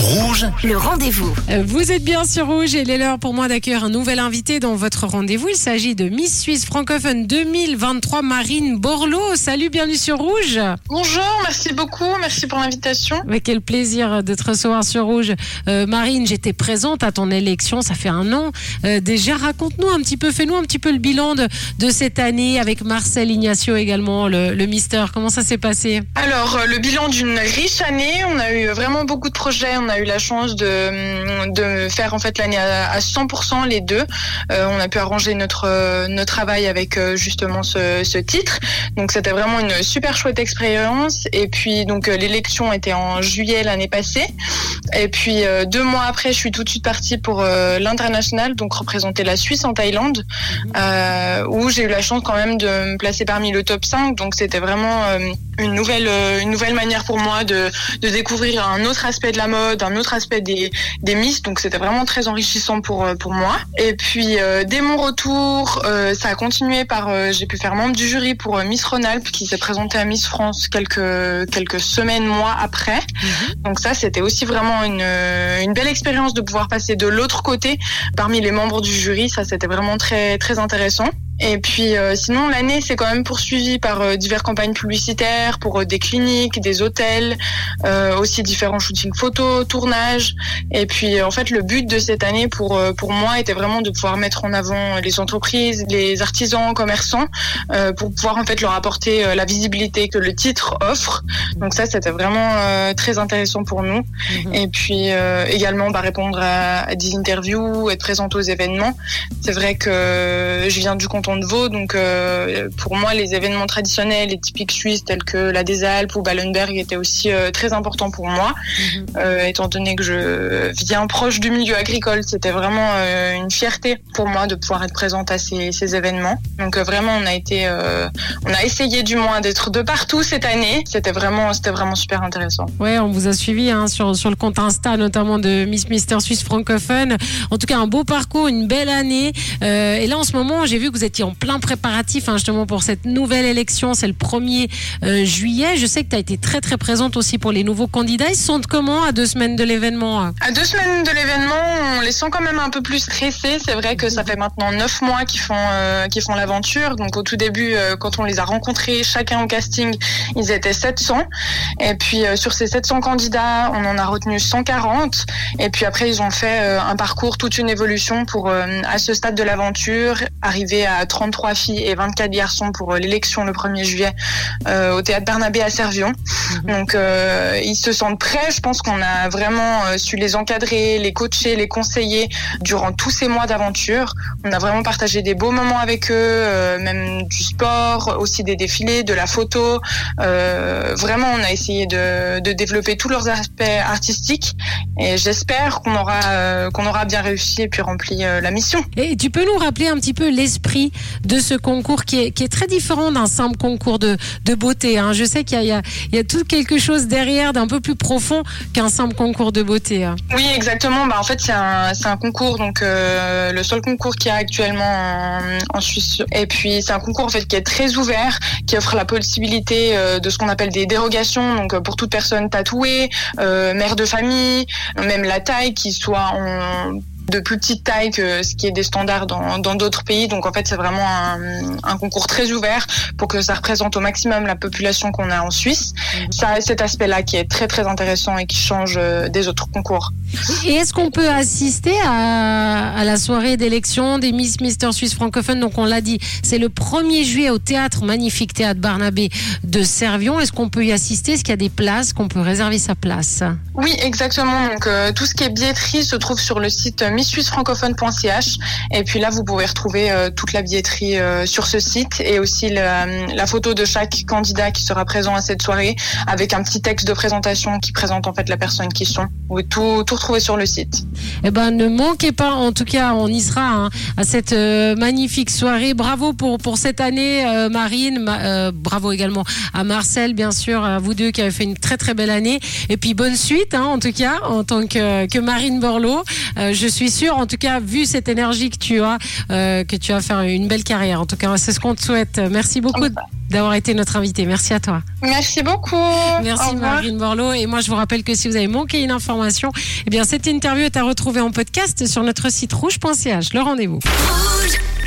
Rouge, Le rendez-vous. Euh, Vous êtes bien sur Rouge et il est l'heure pour moi d'accueillir un nouvel invité dans votre rendez-vous. Il s'agit de Miss Suisse francophone 2023, Marine Borloo. Salut, bienvenue sur Rouge. Bonjour, merci beaucoup, merci pour l'invitation. Avec quel plaisir de te recevoir sur Rouge. Euh, Marine, j'étais présente à ton élection, ça fait un an. Euh, déjà, raconte-nous un petit peu, fais-nous un petit peu le bilan de, de cette année avec Marcel Ignacio également, le, le Mister. Comment ça s'est passé? Alors, euh, le bilan d'une riche année, on a eu vraiment beaucoup de projets, on a eu la chance de, de faire en fait l'année à, à 100% les deux. Euh, on a pu arranger notre, euh, notre travail avec euh, justement ce, ce titre. Donc c'était vraiment une super chouette expérience. Et puis donc l'élection était en juillet l'année passée. Et puis euh, deux mois après, je suis tout de suite partie pour euh, l'international, donc représenter la Suisse en Thaïlande, euh, où j'ai eu la chance quand même de me placer parmi le top 5. Donc c'était vraiment une nouvelle euh, une nouvelle manière pour moi de, de découvrir un autre aspect de la mode, un autre aspect des, des Miss. Donc c'était vraiment très enrichissant pour euh, pour moi. Et puis euh, dès mon retour, euh, ça a continué par euh, j'ai pu faire membre du jury pour euh, Miss Rhône-Alpes qui s'est présentée à Miss France quelques quelques semaines mois après. Donc ça c'était aussi vraiment une une belle expérience de pouvoir passer de l'autre côté parmi les membres du jury. Ça c'était vraiment très très intéressant. Et puis euh, sinon l'année s'est quand même poursuivie par euh, diverses campagnes publicitaires pour euh, des cliniques, des hôtels, euh, aussi différents shootings photos, tournages. Et puis en fait le but de cette année pour euh, pour moi était vraiment de pouvoir mettre en avant les entreprises, les artisans, commerçants, euh, pour pouvoir en fait leur apporter euh, la visibilité que le titre offre. Donc ça c'était vraiment euh, très intéressant pour nous. Et puis euh, également bah, répondre à, à des interviews, être présente aux événements. C'est vrai que je viens du canton de Vaud, donc euh, pour moi les événements traditionnels et typiques suisses tels que la des Alpes ou Ballenberg étaient aussi euh, très importants pour moi, Euh, étant donné que je viens proche du milieu agricole. C'était vraiment une fierté pour moi de pouvoir être présente à ces, ces événements. Donc vraiment on a été, on a essayé du moins d'être de partout cette année. C'était vraiment, c'était vraiment super intéressant. Ouais, on vous a suivi hein, sur, sur le compte Insta, notamment de Miss Mister Suisse francophone. En tout cas, un beau parcours, une belle année. Et là, en ce moment, j'ai vu que vous étiez en plein préparatif hein, justement pour cette nouvelle élection. C'est le 1er euh, juillet. Je sais que tu as été très très présente aussi pour les nouveaux candidats. Ils se sentent comment à deux semaines de l'événement hein? À deux semaines de l'événement, on les sent quand même un peu plus stressés. C'est vrai que ça fait maintenant neuf mois qu'ils font euh, qu'ils font l'aventure. Donc au tout début, euh, quand on les a rencontrés, chacun au casting, ils étaient 700. Et puis sur ces 700 candidats, on en a retenu 140. Et puis après, ils ont fait un parcours, toute une évolution pour à ce stade de l'aventure arriver à 33 filles et 24 garçons pour euh, l'élection le 1er juillet euh, au théâtre Bernabé à Servion. Donc euh, ils se sentent prêts. Je pense qu'on a vraiment euh, su les encadrer, les coacher, les conseiller durant tous ces mois d'aventure. On a vraiment partagé des beaux moments avec eux, euh, même du sport, aussi des défilés, de la photo. Euh, vraiment, on a essayé de, de développer tous leurs aspects artistiques et j'espère qu'on aura euh, qu'on aura bien réussi et puis rempli la mission. Et tu peux nous rappeler un petit peu l'esprit de ce concours qui est, très différent d'un simple concours de, beauté. Hein. Je sais qu'il y a, tout quelque chose derrière d'un peu plus profond qu'un simple concours de beauté. hein. Oui, exactement. Bah, en fait, c'est un, concours, donc euh, le seul concours qu'il y a actuellement en, Suisse. Et puis, c'est un concours en fait qui est très ouvert, qui offre la possibilité euh, de ce qu'on appelle des dérogations, donc pour toute personne tatouée, euh, mère de famille, même la taille qui soit en de plus petite taille que ce qui est des standards dans dans d'autres pays. Donc en fait, c'est vraiment un, un concours très ouvert pour que ça représente au maximum la population qu'on a en Suisse. Ça a cet aspect-là qui est très très intéressant et qui change euh, des autres concours. Et est-ce qu'on peut assister à, à la soirée d'élection des Miss Mister Suisse francophone Donc on l'a dit, c'est le 1er juillet au théâtre, magnifique théâtre Barnabé de Servion. Est-ce qu'on peut y assister? Est-ce qu'il y a des places qu'on peut réserver sa place? Oui, exactement. Donc euh, tout ce qui est billetterie se trouve sur le site euh, misssuissefrancophone.ch et puis là vous pouvez retrouver euh, toute la billetterie euh, sur ce site et aussi la, la photo de chaque candidat qui sera présent à cette soirée avec un petit texte de présentation qui présente en fait la personne qui sont. Vous pouvez tout, tout retrouver sur le site. Eh ben, ne manquez pas. En tout cas, on y sera hein, à cette euh, magnifique soirée. Bravo pour pour cette année, euh, Marine. Ma- euh, bravo également à Marcel, bien sûr, à vous deux qui avez fait une très très belle année. Et puis bonne suite, hein, en tout cas, en tant que que Marine Borloo. Euh, je suis sûre, en tout cas, vu cette énergie que tu as, euh, que tu vas faire une belle carrière. En tout cas, c'est ce qu'on te souhaite. Merci beaucoup. d'avoir été notre invitée. Merci à toi. Merci beaucoup. Merci Marine Borloo. Et moi, je vous rappelle que si vous avez manqué une information, eh bien, cette interview est à retrouver en podcast sur notre site rouge.ch. Le rendez-vous. Rouge.